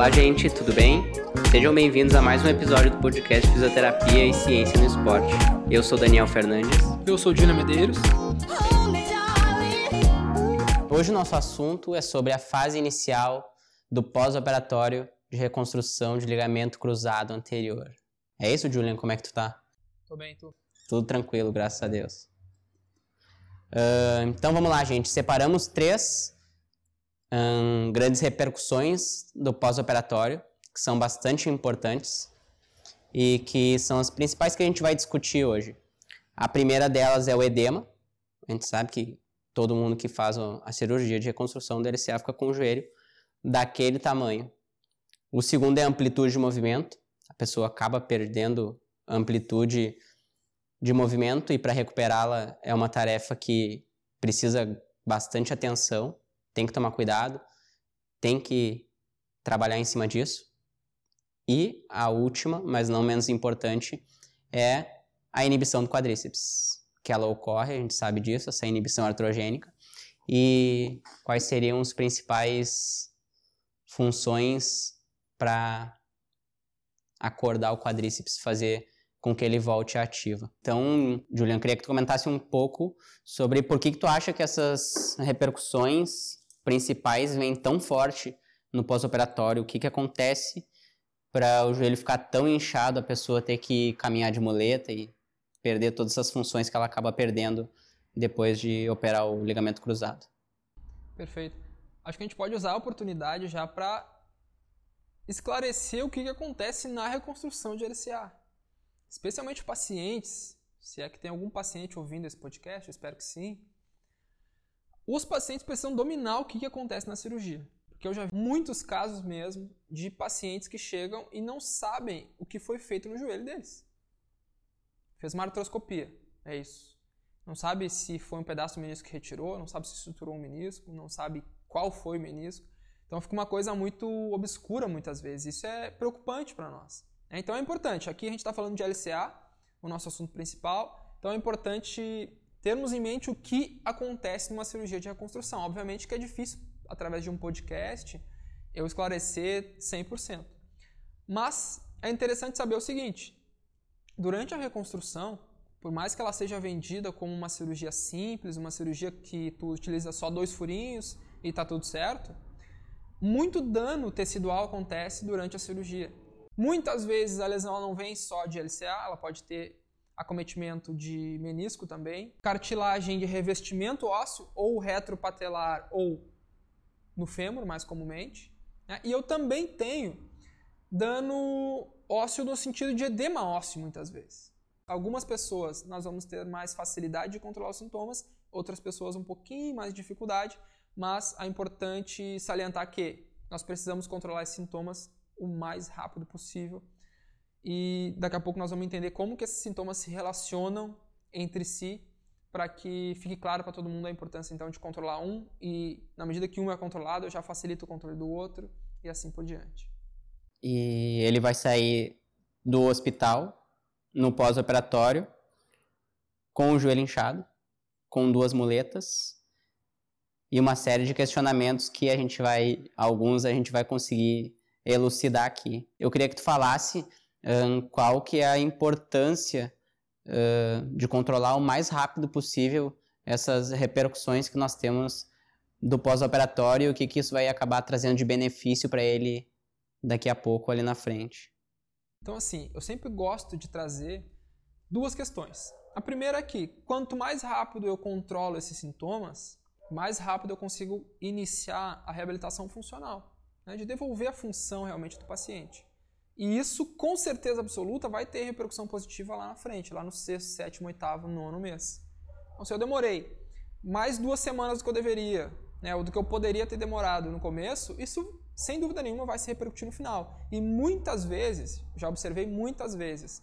Olá, gente, tudo bem? Sejam bem-vindos a mais um episódio do podcast Fisioterapia e Ciência no Esporte. Eu sou Daniel Fernandes. Eu sou Dina Medeiros. Hoje o nosso assunto é sobre a fase inicial do pós-operatório de reconstrução de ligamento cruzado anterior. É isso, Julian? Como é que tu tá? Tô bem, tu? Tudo tranquilo, graças a Deus. Uh, então vamos lá, gente. Separamos três um, grandes repercussões do pós-operatório, que são bastante importantes e que são as principais que a gente vai discutir hoje. A primeira delas é o edema. A gente sabe que todo mundo que faz a cirurgia de reconstrução do LCA fica com o joelho daquele tamanho. O segundo é a amplitude de movimento. A pessoa acaba perdendo amplitude de movimento e para recuperá-la é uma tarefa que precisa bastante atenção, tem que tomar cuidado, tem que trabalhar em cima disso. E a última, mas não menos importante, é a inibição do quadríceps, que ela ocorre, a gente sabe disso, essa inibição artrogênica. E quais seriam as principais funções para acordar o quadríceps, fazer com que ele volte ativa. Então, Julian, queria que tu comentasse um pouco sobre por que, que tu acha que essas repercussões principais vêm tão forte no pós-operatório, o que, que acontece para o joelho ficar tão inchado, a pessoa ter que caminhar de muleta e perder todas essas funções que ela acaba perdendo depois de operar o ligamento cruzado. Perfeito. Acho que a gente pode usar a oportunidade já para esclarecer o que, que acontece na reconstrução de LCA especialmente pacientes, se é que tem algum paciente ouvindo esse podcast, espero que sim. Os pacientes precisam dominar o que, que acontece na cirurgia. Porque eu já vi muitos casos mesmo de pacientes que chegam e não sabem o que foi feito no joelho deles. Fez uma artroscopia, é isso. Não sabe se foi um pedaço do menisco que retirou, não sabe se estruturou um menisco, não sabe qual foi o menisco. Então fica uma coisa muito obscura muitas vezes. Isso é preocupante para nós. Então é importante, aqui a gente está falando de LCA, o nosso assunto principal, então é importante termos em mente o que acontece numa cirurgia de reconstrução. Obviamente que é difícil, através de um podcast, eu esclarecer 100%. Mas é interessante saber o seguinte: durante a reconstrução, por mais que ela seja vendida como uma cirurgia simples, uma cirurgia que tu utiliza só dois furinhos e está tudo certo, muito dano tecidual acontece durante a cirurgia. Muitas vezes a lesão não vem só de LCA, ela pode ter acometimento de menisco também, cartilagem de revestimento ósseo, ou retropatelar, ou no fêmur, mais comumente. Né? E eu também tenho dano ósseo no sentido de edema ósseo, muitas vezes. Algumas pessoas nós vamos ter mais facilidade de controlar os sintomas, outras pessoas um pouquinho mais de dificuldade, mas é importante salientar que nós precisamos controlar esses sintomas o mais rápido possível. E daqui a pouco nós vamos entender como que esses sintomas se relacionam entre si para que fique claro para todo mundo a importância então de controlar um e na medida que um é controlado, eu já facilito o controle do outro e assim por diante. E ele vai sair do hospital no pós-operatório com o joelho inchado, com duas muletas e uma série de questionamentos que a gente vai, alguns a gente vai conseguir elucidar aqui. Eu queria que tu falasse um, qual que é a importância uh, de controlar o mais rápido possível essas repercussões que nós temos do pós-operatório o que, que isso vai acabar trazendo de benefício para ele daqui a pouco ali na frente. Então, assim, eu sempre gosto de trazer duas questões. A primeira é que quanto mais rápido eu controlo esses sintomas, mais rápido eu consigo iniciar a reabilitação funcional né, de devolver a função realmente do paciente. E isso, com certeza absoluta, vai ter repercussão positiva lá na frente, lá no sexto, sétimo, oitavo, nono mês. Então, se eu demorei mais duas semanas do que eu deveria, né, ou do que eu poderia ter demorado no começo, isso, sem dúvida nenhuma, vai se repercutir no final. E muitas vezes, já observei muitas vezes,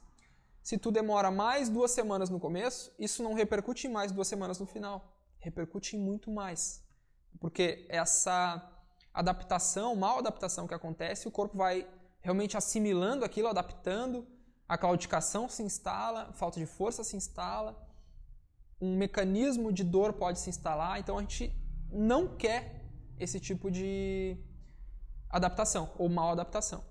se tu demora mais duas semanas no começo, isso não repercute em mais duas semanas no final. Repercute em muito mais. Porque essa adaptação, mal adaptação que acontece, o corpo vai realmente assimilando aquilo, adaptando, a claudicação se instala, falta de força se instala, um mecanismo de dor pode se instalar, então a gente não quer esse tipo de, adaptação ou mal adaptação.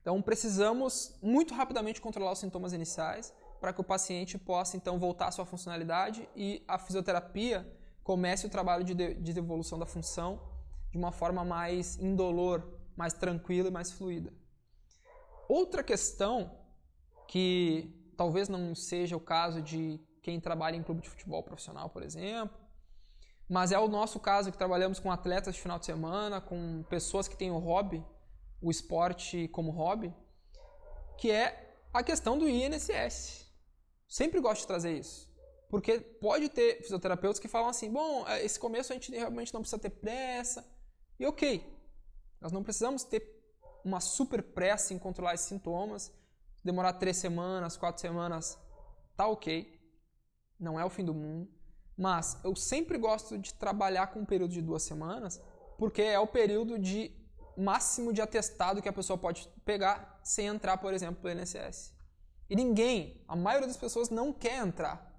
Então, precisamos muito rapidamente controlar os sintomas iniciais para que o paciente possa, então, voltar à sua funcionalidade e a fisioterapia comece o trabalho de, de devolução da função de uma forma mais indolor, mais tranquila e mais fluida. Outra questão que talvez não seja o caso de quem trabalha em clube de futebol profissional, por exemplo, mas é o nosso caso que trabalhamos com atletas de final de semana, com pessoas que têm o hobby, o esporte como hobby, que é a questão do INSS. Sempre gosto de trazer isso. Porque pode ter fisioterapeutas que falam assim: bom, é, esse começo a gente realmente não precisa ter pressa. E ok, nós não precisamos ter uma super pressa em controlar esses sintomas. Demorar três semanas, quatro semanas, tá ok. Não é o fim do mundo. Mas eu sempre gosto de trabalhar com um período de duas semanas, porque é o período de máximo de atestado que a pessoa pode pegar sem entrar, por exemplo, no INSS. E ninguém, a maioria das pessoas não quer entrar.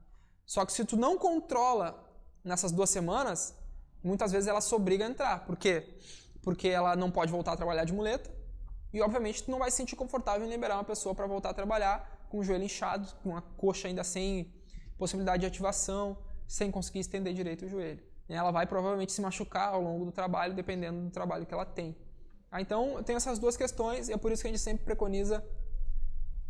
Só que se tu não controla nessas duas semanas, muitas vezes ela se obriga a entrar. Por quê? Porque ela não pode voltar a trabalhar de muleta e, obviamente, tu não vai se sentir confortável em liberar uma pessoa para voltar a trabalhar com o joelho inchado, com a coxa ainda sem possibilidade de ativação, sem conseguir estender direito o joelho. Ela vai provavelmente se machucar ao longo do trabalho, dependendo do trabalho que ela tem. Ah, então, tem essas duas questões e é por isso que a gente sempre preconiza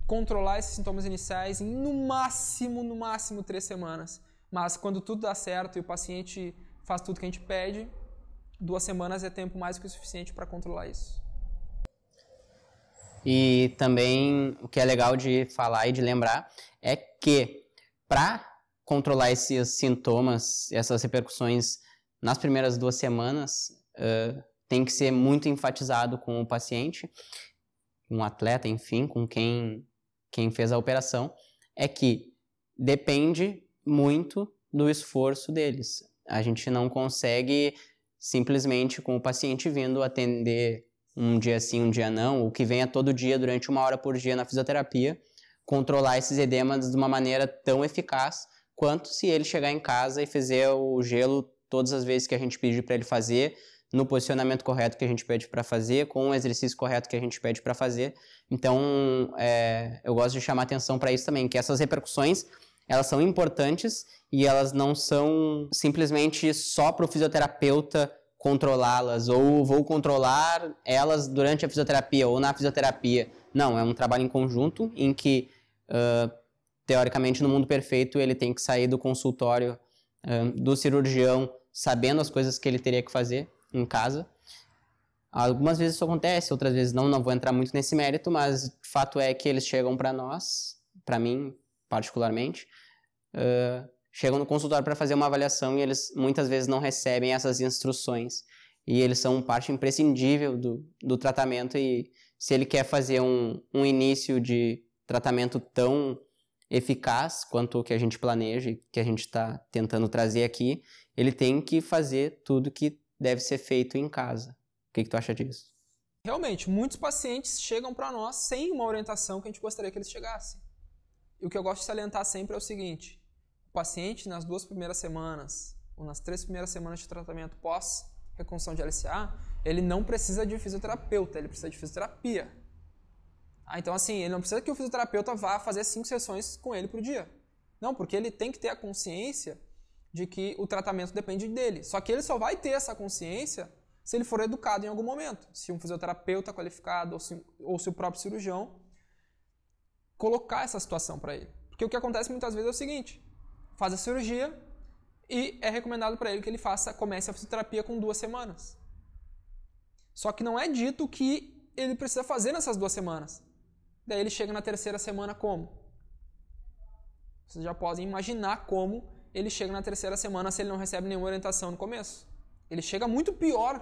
controlar esses sintomas iniciais em no máximo, no máximo três semanas. Mas quando tudo dá certo e o paciente faz tudo que a gente pede, duas semanas é tempo mais que o suficiente para controlar isso. E também o que é legal de falar e de lembrar é que para controlar esses sintomas, essas repercussões nas primeiras duas semanas, uh, tem que ser muito enfatizado com o paciente, com o atleta, enfim, com quem, quem fez a operação, é que depende muito do esforço deles. A gente não consegue simplesmente com o paciente vindo atender um dia sim, um dia não, ou que venha todo dia durante uma hora por dia na fisioterapia, controlar esses edemas de uma maneira tão eficaz quanto se ele chegar em casa e fizer o gelo todas as vezes que a gente pede para ele fazer, no posicionamento correto que a gente pede para fazer, com o exercício correto que a gente pede para fazer. Então, é, eu gosto de chamar atenção para isso também, que essas repercussões elas são importantes e elas não são simplesmente só para o fisioterapeuta controlá-las ou vou controlar elas durante a fisioterapia ou na fisioterapia. Não, é um trabalho em conjunto em que uh, teoricamente, no mundo perfeito, ele tem que sair do consultório um, do cirurgião sabendo as coisas que ele teria que fazer em casa. Algumas vezes isso acontece, outras vezes não, não vou entrar muito nesse mérito, mas fato é que eles chegam para nós, para mim particularmente, uh, chegam no consultório para fazer uma avaliação e eles muitas vezes não recebem essas instruções. E eles são parte imprescindível do, do tratamento e se ele quer fazer um, um início de tratamento tão eficaz quanto o que a gente planeja e que a gente está tentando trazer aqui, ele tem que fazer tudo que deve ser feito em casa. O que, que tu acha disso? Realmente, muitos pacientes chegam para nós sem uma orientação que a gente gostaria que eles chegassem. E o que eu gosto de salientar sempre é o seguinte: paciente, nas duas primeiras semanas, ou nas três primeiras semanas de tratamento pós reconstrução de LCA, ele não precisa de fisioterapeuta, ele precisa de fisioterapia. Ah, então, assim, ele não precisa que o fisioterapeuta vá fazer cinco sessões com ele por dia. Não, porque ele tem que ter a consciência de que o tratamento depende dele. Só que ele só vai ter essa consciência se ele for educado em algum momento. Se um fisioterapeuta qualificado ou se, ou se o próprio cirurgião colocar essa situação para ele. Porque o que acontece muitas vezes é o seguinte: faz a cirurgia e é recomendado para ele que ele faça, comece a fisioterapia com duas semanas. Só que não é dito que ele precisa fazer nessas duas semanas. Daí ele chega na terceira semana como? Vocês já podem imaginar como ele chega na terceira semana se ele não recebe nenhuma orientação no começo. Ele chega muito pior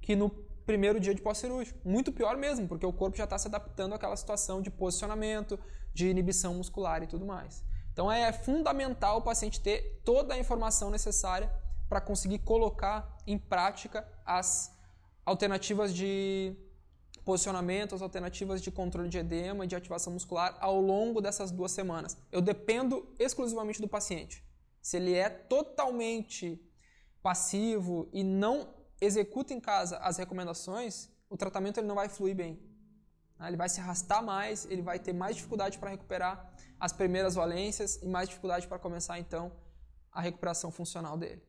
que no primeiro dia de pós-cirúrgico. Muito pior mesmo, porque o corpo já está se adaptando àquela situação de posicionamento, de inibição muscular e tudo mais. Então é fundamental o paciente ter toda a informação necessária para conseguir colocar em prática as alternativas de posicionamento, as alternativas de controle de edema e de ativação muscular ao longo dessas duas semanas. Eu dependo exclusivamente do paciente. Se ele é totalmente passivo e não executa em casa as recomendações, o tratamento ele não vai fluir bem. Ele vai se arrastar mais, ele vai ter mais dificuldade para recuperar as primeiras valências e mais dificuldade para começar então a recuperação funcional dele.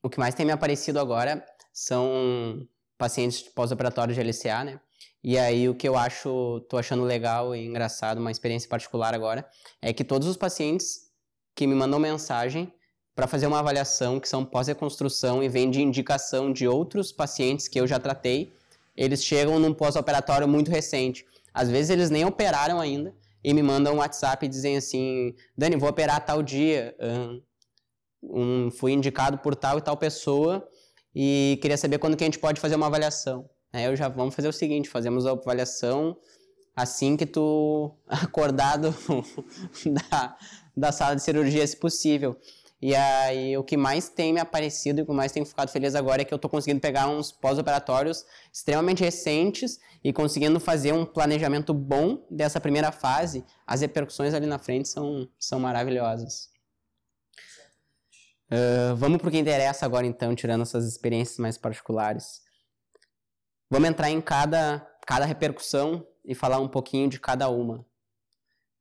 O que mais tem me aparecido agora são pacientes pós-operatórios de LCA, né? E aí o que eu acho, tô achando legal e engraçado, uma experiência particular agora, é que todos os pacientes que me mandam mensagem para fazer uma avaliação que são pós-reconstrução e vem de indicação de outros pacientes que eu já tratei, eles chegam num pós-operatório muito recente. Às vezes eles nem operaram ainda e me mandam um WhatsApp e dizem assim: Dani, vou operar tal dia, um, fui indicado por tal e tal pessoa e queria saber quando que a gente pode fazer uma avaliação. Aí eu já vamos fazer o seguinte: fazemos a avaliação assim que tu acordado da, da sala de cirurgia, se possível. E aí, o que mais tem me aparecido e o que mais tenho ficado feliz agora é que eu estou conseguindo pegar uns pós-operatórios extremamente recentes e conseguindo fazer um planejamento bom dessa primeira fase. As repercussões ali na frente são, são maravilhosas. Uh, vamos para o que interessa agora, então, tirando essas experiências mais particulares. Vamos entrar em cada, cada repercussão e falar um pouquinho de cada uma.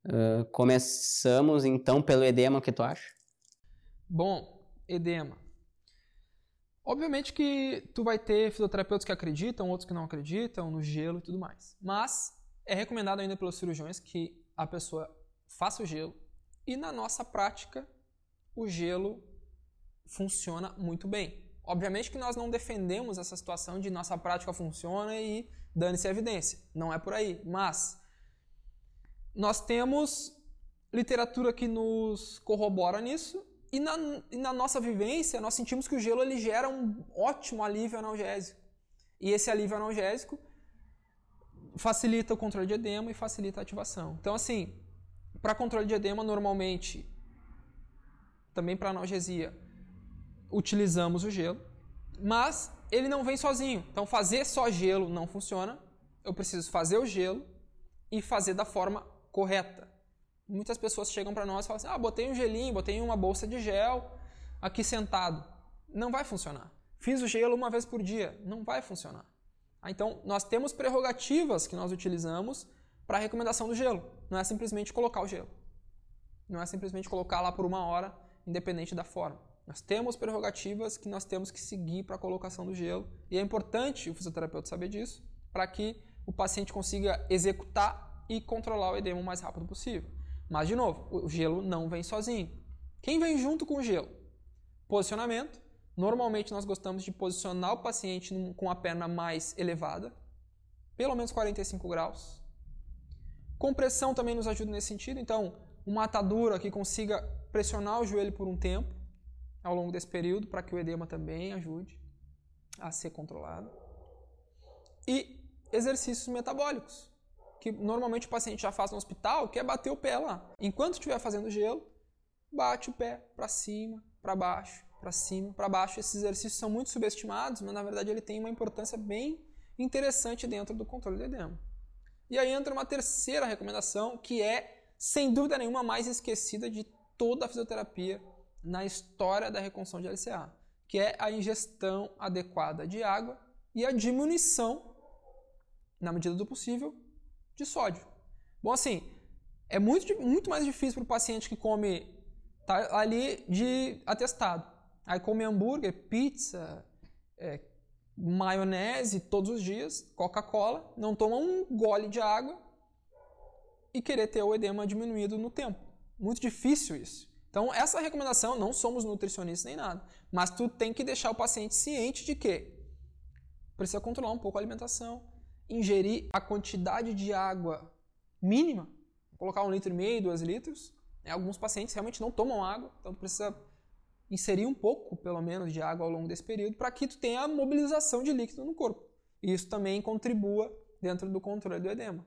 Uh, começamos, então, pelo edema, o que tu acha? Bom, edema. Obviamente que tu vai ter fisioterapeutas que acreditam, outros que não acreditam no gelo e tudo mais. Mas é recomendado ainda pelos cirurgiões que a pessoa faça o gelo. E na nossa prática, o gelo funciona muito bem. Obviamente que nós não defendemos essa situação de nossa prática funciona e dane-se a evidência. Não é por aí. Mas nós temos literatura que nos corrobora nisso e na, e na, nossa vivência, nós sentimos que o gelo ele gera um ótimo alívio analgésico. E esse alívio analgésico facilita o controle de edema e facilita a ativação. Então, assim, para controle de edema, normalmente, também para analgesia, utilizamos o gelo, mas ele não vem sozinho. Então, fazer só gelo não funciona. Eu preciso fazer o gelo e fazer da forma correta. Muitas pessoas chegam para nós e falam assim: ah, botei um gelinho, botei uma bolsa de gel aqui sentado. Não vai funcionar. Fiz o gelo uma vez por dia. Não vai funcionar. Ah, então, nós temos prerrogativas que nós utilizamos para a recomendação do gelo. Não é simplesmente colocar o gelo. Não é simplesmente colocar lá por uma hora, independente da forma. Nós temos prerrogativas que nós temos que seguir para a colocação do gelo. E é importante o fisioterapeuta saber disso para que o paciente consiga executar e controlar o edema o mais rápido possível. Mas, de novo, o gelo não vem sozinho. Quem vem junto com o gelo? Posicionamento. Normalmente nós gostamos de posicionar o paciente com a perna mais elevada, pelo menos 45 graus. Compressão também nos ajuda nesse sentido, então uma atadura que consiga pressionar o joelho por um tempo ao longo desse período para que o edema também ajude a ser controlado. E exercícios metabólicos que normalmente o paciente já faz no hospital, que é bater o pé lá. Enquanto estiver fazendo gelo, bate o pé para cima, para baixo, para cima, para baixo. Esses exercícios são muito subestimados, mas na verdade ele tem uma importância bem interessante dentro do controle do edema. E aí entra uma terceira recomendação, que é, sem dúvida nenhuma, mais esquecida de toda a fisioterapia na história da reconstrução de LCA, que é a ingestão adequada de água e a diminuição, na medida do possível, de sódio. Bom, assim, é muito, muito mais difícil para o paciente que come tá ali de atestado. Aí come hambúrguer, pizza, é, maionese todos os dias, Coca-Cola, não toma um gole de água e querer ter o edema diminuído no tempo. Muito difícil isso. Então, essa recomendação, não somos nutricionistas nem nada, mas tu tem que deixar o paciente ciente de que precisa controlar um pouco a alimentação, ingerir a quantidade de água mínima, colocar um litro e meio, dois litros. Né? Alguns pacientes realmente não tomam água, então tu precisa inserir um pouco, pelo menos, de água ao longo desse período para que tu tenha a mobilização de líquido no corpo. E isso também contribua dentro do controle do edema.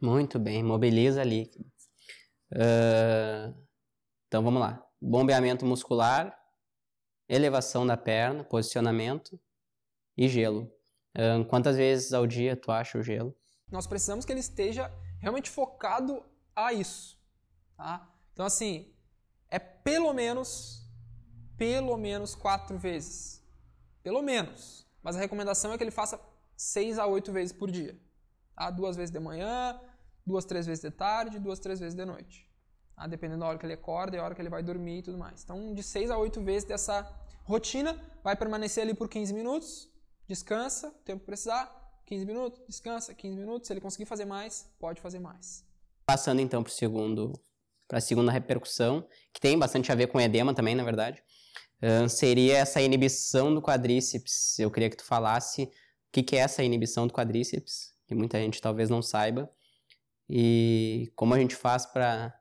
Muito bem, mobiliza líquido. Uh, então vamos lá. Bombeamento muscular, elevação da perna, posicionamento e gelo quantas vezes ao dia tu acha o gelo? Nós precisamos que ele esteja realmente focado a isso. Tá? Então, assim, é pelo menos, pelo menos quatro vezes. Pelo menos. Mas a recomendação é que ele faça 6 a 8 vezes por dia. Tá? Duas vezes de manhã, duas, três vezes de tarde, duas, três vezes de noite. Tá? Dependendo da hora que ele acorda e a hora que ele vai dormir e tudo mais. Então, de 6 a 8 vezes dessa rotina, vai permanecer ali por 15 minutos, descansa, o tempo que precisar, 15 minutos, descansa, 15 minutos. Se ele conseguir fazer mais, pode fazer mais. Passando então para o segundo para a segunda repercussão, que tem bastante a ver com edema também, na verdade, uh, seria essa inibição do quadríceps. Eu queria que tu falasse o que, que é essa inibição do quadríceps, que muita gente talvez não saiba, e como a gente faz para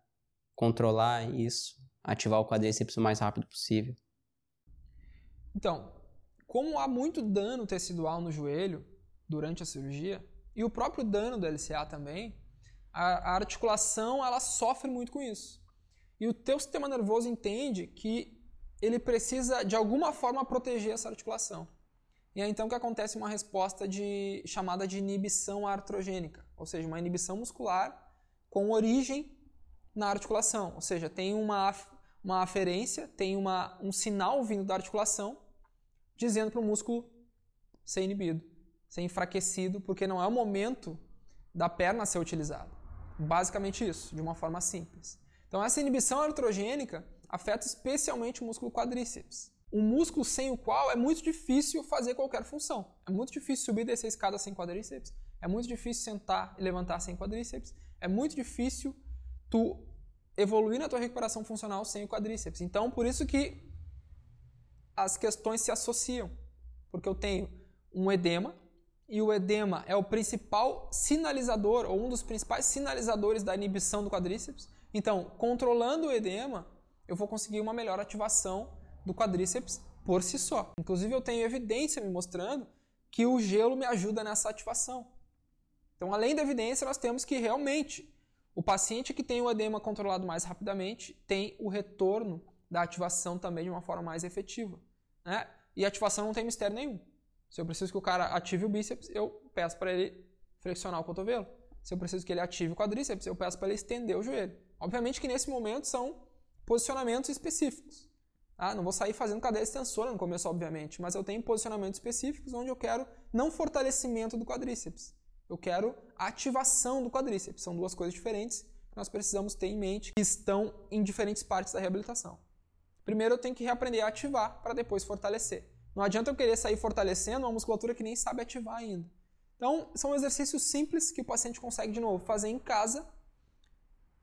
controlar isso, ativar o quadríceps o mais rápido possível. Então, como há muito dano tecidual no joelho durante a cirurgia, e o próprio dano do LCA também, a, a articulação ela sofre muito com isso. E o teu sistema nervoso entende que ele precisa de alguma forma proteger essa articulação. E é então que acontece uma resposta de, chamada de inibição artrogênica, ou seja, uma inibição muscular com origem na articulação. Ou seja, tem uma, uma aferência, tem uma, um sinal vindo da articulação dizendo para o músculo ser inibido, ser enfraquecido, porque não é o momento da perna ser utilizada. Basicamente isso, de uma forma simples. Então, essa inibição artrogênica afeta especialmente o músculo quadríceps. Um músculo sem o qual é muito difícil fazer qualquer função. É muito difícil subir e descer a escada sem quadríceps. É muito difícil sentar e levantar sem quadríceps. É muito difícil tu evoluir na tua recuperação funcional sem o quadríceps. Então, por isso que as questões se associam. Porque eu tenho um edema, e o edema é o principal sinalizador, ou um dos principais sinalizadores da inibição do quadríceps. Então, controlando o edema, eu vou conseguir uma melhor ativação do quadríceps por si só. Inclusive, eu tenho evidência me mostrando que o gelo me ajuda nessa ativação. Então, além da evidência, nós temos que realmente o paciente que tem o edema controlado mais rapidamente tem o retorno da ativação também de uma forma mais efetiva. Né? E ativação não tem mistério nenhum. Se eu preciso que o cara ative o bíceps, eu peço para ele flexionar o cotovelo. Se eu preciso que ele ative o quadríceps, eu peço para ele estender o joelho. Obviamente que nesse momento são posicionamentos específicos. Tá? Não vou sair fazendo cadeia extensora no começo, obviamente, mas eu tenho posicionamentos específicos onde eu quero não fortalecimento do quadríceps. Eu quero ativação do quadríceps. São duas coisas diferentes que nós precisamos ter em mente que estão em diferentes partes da reabilitação. Primeiro eu tenho que reaprender a ativar para depois fortalecer. Não adianta eu querer sair fortalecendo uma musculatura que nem sabe ativar ainda. Então, são exercícios simples que o paciente consegue, de novo, fazer em casa,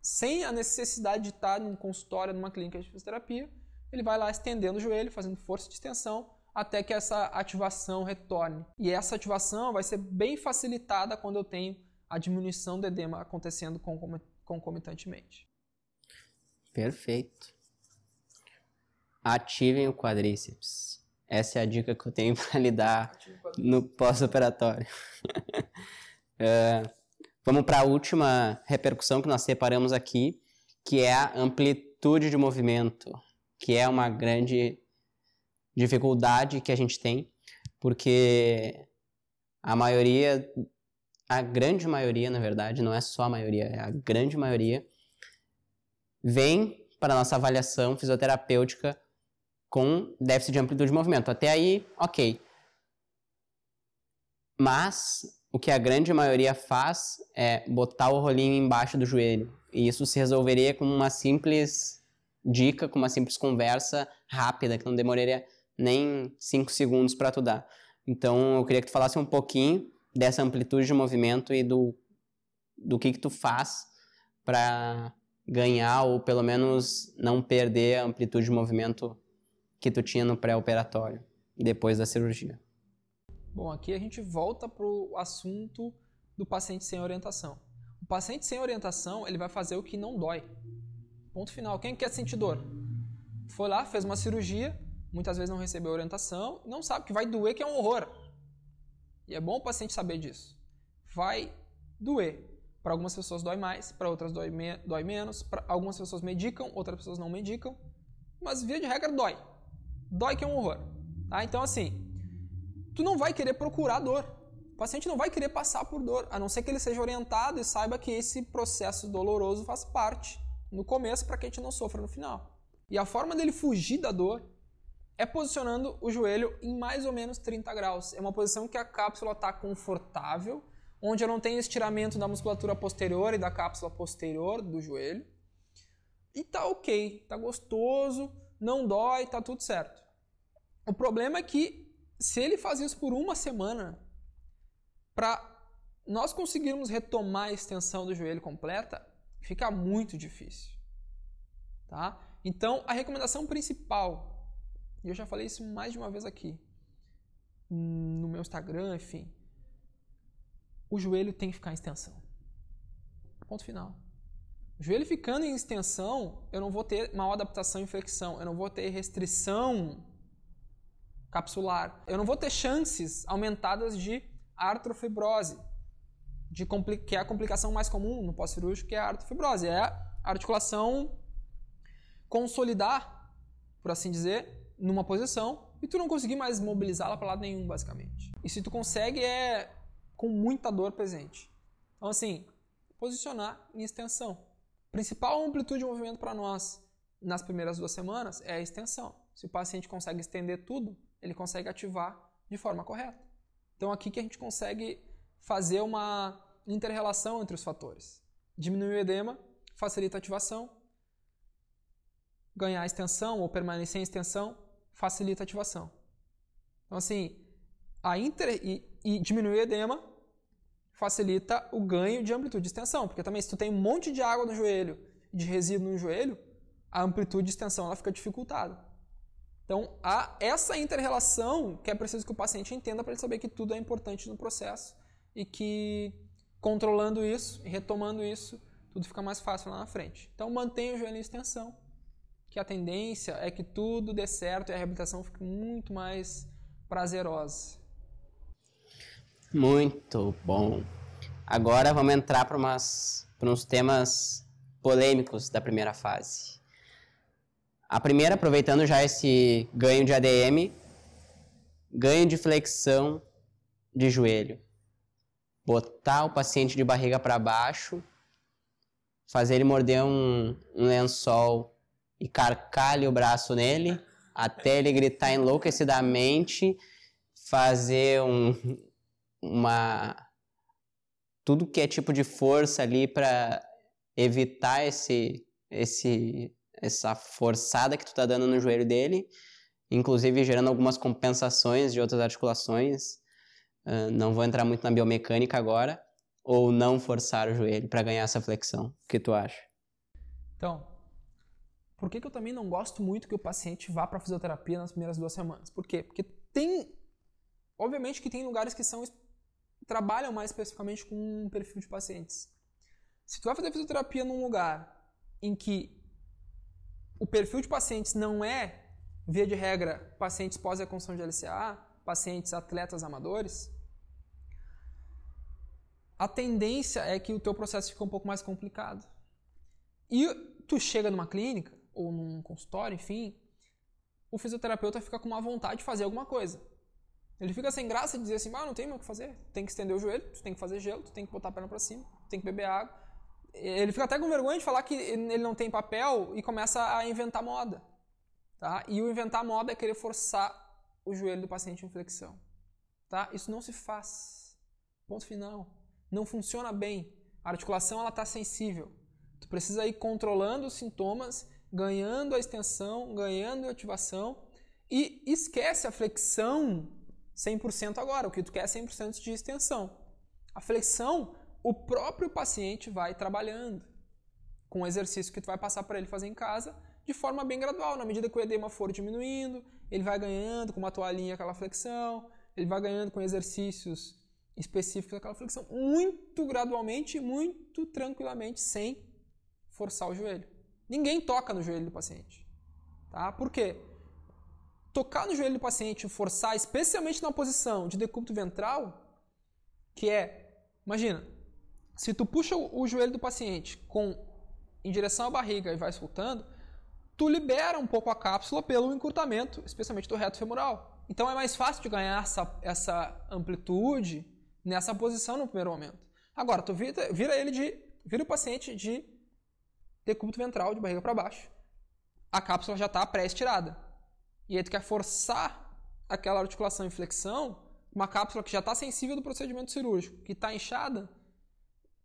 sem a necessidade de estar num consultório, numa clínica de fisioterapia. Ele vai lá estendendo o joelho, fazendo força de extensão, até que essa ativação retorne. E essa ativação vai ser bem facilitada quando eu tenho a diminuição do edema acontecendo concomitantemente. Perfeito. Ativem o quadríceps. Essa é a dica que eu tenho para lhe dar no pós-operatório. uh, vamos para a última repercussão que nós separamos aqui, que é a amplitude de movimento, que é uma grande dificuldade que a gente tem, porque a maioria, a grande maioria, na verdade, não é só a maioria, é a grande maioria, vem para a nossa avaliação fisioterapêutica com déficit de amplitude de movimento. Até aí, ok. Mas o que a grande maioria faz é botar o rolinho embaixo do joelho. E isso se resolveria com uma simples dica, com uma simples conversa rápida, que não demoraria nem 5 segundos para tu dar. Então, eu queria que tu falasse um pouquinho dessa amplitude de movimento e do, do que que tu faz para ganhar ou pelo menos não perder a amplitude de movimento que tu tinha no pré-operatório, depois da cirurgia? Bom, aqui a gente volta para o assunto do paciente sem orientação. O paciente sem orientação, ele vai fazer o que não dói. Ponto final. Quem quer sentir dor? Foi lá, fez uma cirurgia, muitas vezes não recebeu orientação, não sabe que vai doer, que é um horror. E é bom o paciente saber disso. Vai doer. Para algumas pessoas dói mais, para outras dói, me dói menos, para algumas pessoas medicam, outras pessoas não medicam, mas via de regra dói dói que é um horror. Tá? Então, assim, tu não vai querer procurar dor. O paciente não vai querer passar por dor, a não ser que ele seja orientado e saiba que esse processo doloroso faz parte no começo para que a gente não sofra no final. E a forma dele fugir da dor é posicionando o joelho em mais ou menos 30 graus. É uma posição que a cápsula está confortável, onde eu não tenho estiramento da musculatura posterior e da cápsula posterior do joelho. E tá ok, tá gostoso, não dói, tá tudo certo. O problema é que se ele faz isso por uma semana, para nós conseguirmos retomar a extensão do joelho completa, fica muito difícil. Tá? Então, a recomendação principal, e eu já falei isso mais de uma vez aqui, no meu Instagram, enfim, o joelho tem que ficar em extensão. Ponto final. O joelho ficando em extensão, eu não vou ter mal adaptação e flexão, eu não vou ter restrição capsular, eu não vou ter chances aumentadas de artrofibrose, de que é a complicação mais comum no pós-cirúrgico, que é a artrofibrose. É a articulação consolidar, por assim dizer, numa posição e tu não conseguir mais mobilizá-la para lado nenhum, basicamente. E se tu consegue, é com muita dor presente. Então, assim, posicionar em extensão. Principal amplitude de movimento para nós nas primeiras duas semanas é a extensão. Se o paciente consegue estender tudo, ele consegue ativar de forma correta. Então, aqui que a gente consegue fazer uma interrelação entre os fatores. Diminuir o edema facilita a ativação. Ganhar extensão ou permanecer em extensão facilita a ativação. Então, assim, a inter... e, e diminuir o edema facilita o ganho de amplitude de extensão. Porque também, se tu tem um monte de água no joelho, de resíduo no joelho, a amplitude de extensão ela fica dificultada. Então, há essa inter-relação que é preciso que o paciente entenda para ele saber que tudo é importante no processo e que controlando isso e retomando isso, tudo fica mais fácil lá na frente. Então, mantenha o joelho em extensão, que a tendência é que tudo dê certo e a reabilitação fique muito mais prazerosa. Muito bom. Agora vamos entrar para uns temas polêmicos da primeira fase. A primeira, aproveitando já esse ganho de ADM, ganho de flexão de joelho. Botar o paciente de barriga para baixo, fazer ele morder um, um lençol e carcar o braço nele, até ele gritar enlouquecidamente, fazer um, uma tudo que é tipo de força ali para evitar esse esse essa forçada que tu tá dando no joelho dele, inclusive gerando algumas compensações de outras articulações. Uh, não vou entrar muito na biomecânica agora, ou não forçar o joelho para ganhar essa flexão. O que tu acha? Então, por que, que eu também não gosto muito que o paciente vá para fisioterapia nas primeiras duas semanas? Por quê? Porque tem, obviamente que tem lugares que são trabalham mais especificamente com um perfil de pacientes. Se tu vai fazer fisioterapia num lugar em que o perfil de pacientes não é, via de regra, pacientes pós-reconstrução de LCA, pacientes atletas amadores, a tendência é que o teu processo fica um pouco mais complicado. E tu chega numa clínica ou num consultório, enfim, o fisioterapeuta fica com uma vontade de fazer alguma coisa. Ele fica sem graça de dizer assim, ah, não tem mais o que fazer. Tem que estender o joelho, tu tem que fazer gelo, tu tem que botar a perna para cima, tem que beber água ele fica até com vergonha de falar que ele não tem papel e começa a inventar moda. Tá? E o inventar moda é querer forçar o joelho do paciente em flexão. Tá? Isso não se faz. Ponto final. Não funciona bem. A articulação está sensível. Tu precisa ir controlando os sintomas, ganhando a extensão, ganhando a ativação e esquece a flexão 100% agora. O que tu quer é 100% de extensão. A flexão o próprio paciente vai trabalhando com o exercício que tu vai passar para ele fazer em casa de forma bem gradual. Na medida que o edema for diminuindo, ele vai ganhando com uma toalhinha aquela flexão, ele vai ganhando com exercícios específicos aquela flexão, muito gradualmente, muito tranquilamente, sem forçar o joelho. Ninguém toca no joelho do paciente. Tá? Por quê? Tocar no joelho do paciente, forçar, especialmente na posição de decúbito ventral, que é, imagina, se tu puxa o, joelho do paciente com em direção à barriga e vai soltando, tu libera um pouco a cápsula pelo encurtamento, especialmente do reto femoral. Então é mais fácil de ganhar essa, essa amplitude nessa posição no primeiro momento. Agora, tu vira, vira ele de. vira o paciente de decúbito ventral, de barriga para baixo. A cápsula já está pré-estirada. e aí tu quer forçar aquela articulação em flexão, uma cápsula que já está sensível do procedimento cirúrgico, que está inchada,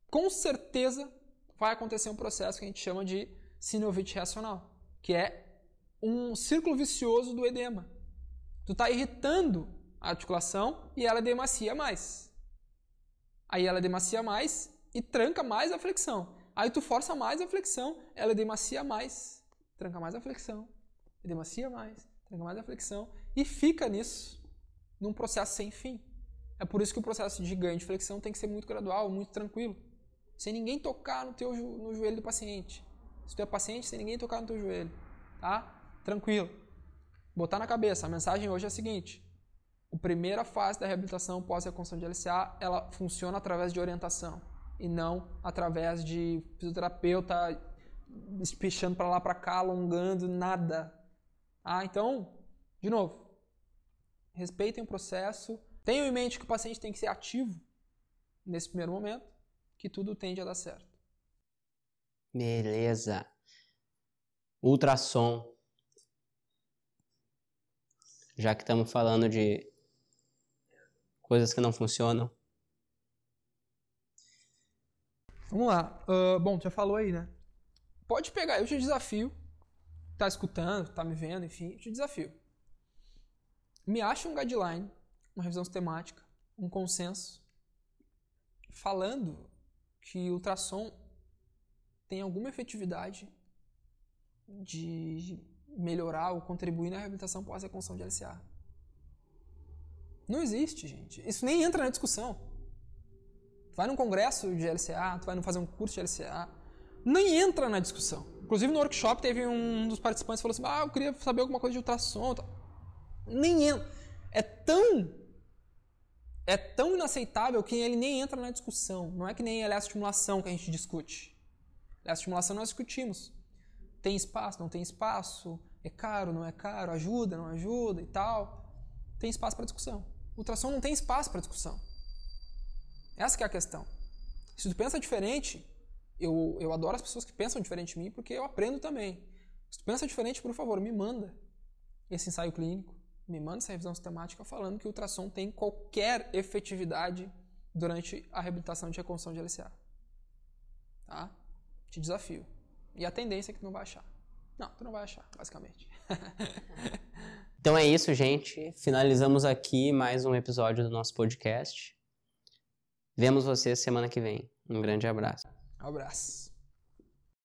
com certeza vai acontecer um processo que a gente chama de sinovite reacional, que é um círculo vicioso do edema. Tu está irritando a articulação e ela demacia mais. Aí ela demacia mais e tranca mais a flexão. Aí tu força mais a flexão, ela demacia mais, tranca mais a flexão, demacia mais, tranca mais a flexão e fica nisso, num processo sem fim. É por isso que o processo de ganho de flexão tem que ser muito gradual, muito tranquilo, sem ninguém tocar no teu no joelho do paciente. Se tu é paciente, sem ninguém tocar no teu joelho, tá? Tranquilo. Botar na cabeça. A mensagem hoje é a seguinte: a primeira fase da reabilitação pós-reconstrução de LCA, ela funciona através de orientação e não através de fisioterapeuta espichando para lá para cá, alongando, nada. Ah, então, de novo, respeitem o processo, tenham em mente que o paciente tem que ser ativo nesse primeiro momento, que tudo tende a dar certo. Beleza. Ultrassom. Já que estamos falando de coisas que não funcionam. Vamos lá. Uh, bom, já falou aí, né? Pode pegar, eu te desafio. Tá escutando, tá me vendo, enfim, eu te desafio. Me acha um guideline, uma revisão sistemática, um consenso, falando que o ultrassom tem alguma efetividade de melhorar ou contribuir na reabilitação pós-reconstrução de LCA. Não existe, gente. Isso nem entra na discussão. Tu vai num congresso de LCA, tu vai fazer um curso de LCA, nem entra na discussão. Inclusive no workshop teve um dos participantes que falou assim: "Ah, eu queria saber alguma coisa de ultrassom". Nem entra. É tão é tão inaceitável que ele nem entra na discussão. Não é que nem a estimulação que a gente discute. A estimulação nós discutimos. Tem espaço, não tem espaço, é caro, não é caro, ajuda, não ajuda e tal. Tem espaço para discussão. Ultrassom não tem espaço para discussão. Essa é a questão. Se tu pensa diferente, eu, eu adoro as pessoas que pensam diferente de mim porque eu aprendo também. Se tu pensa diferente, por favor, me manda esse ensaio clínico, me manda essa revisão sistemática falando que o ultrassom tem qualquer efetividade durante a reabilitação de reconstrução de LCA. Tá? Te desafio. E a tendência é que tu não vai achar. Não, tu não vai achar, basicamente. então é isso, gente. Finalizamos aqui mais um episódio do nosso podcast. Vemos vocês semana que vem. Um grande abraço. Um abraço.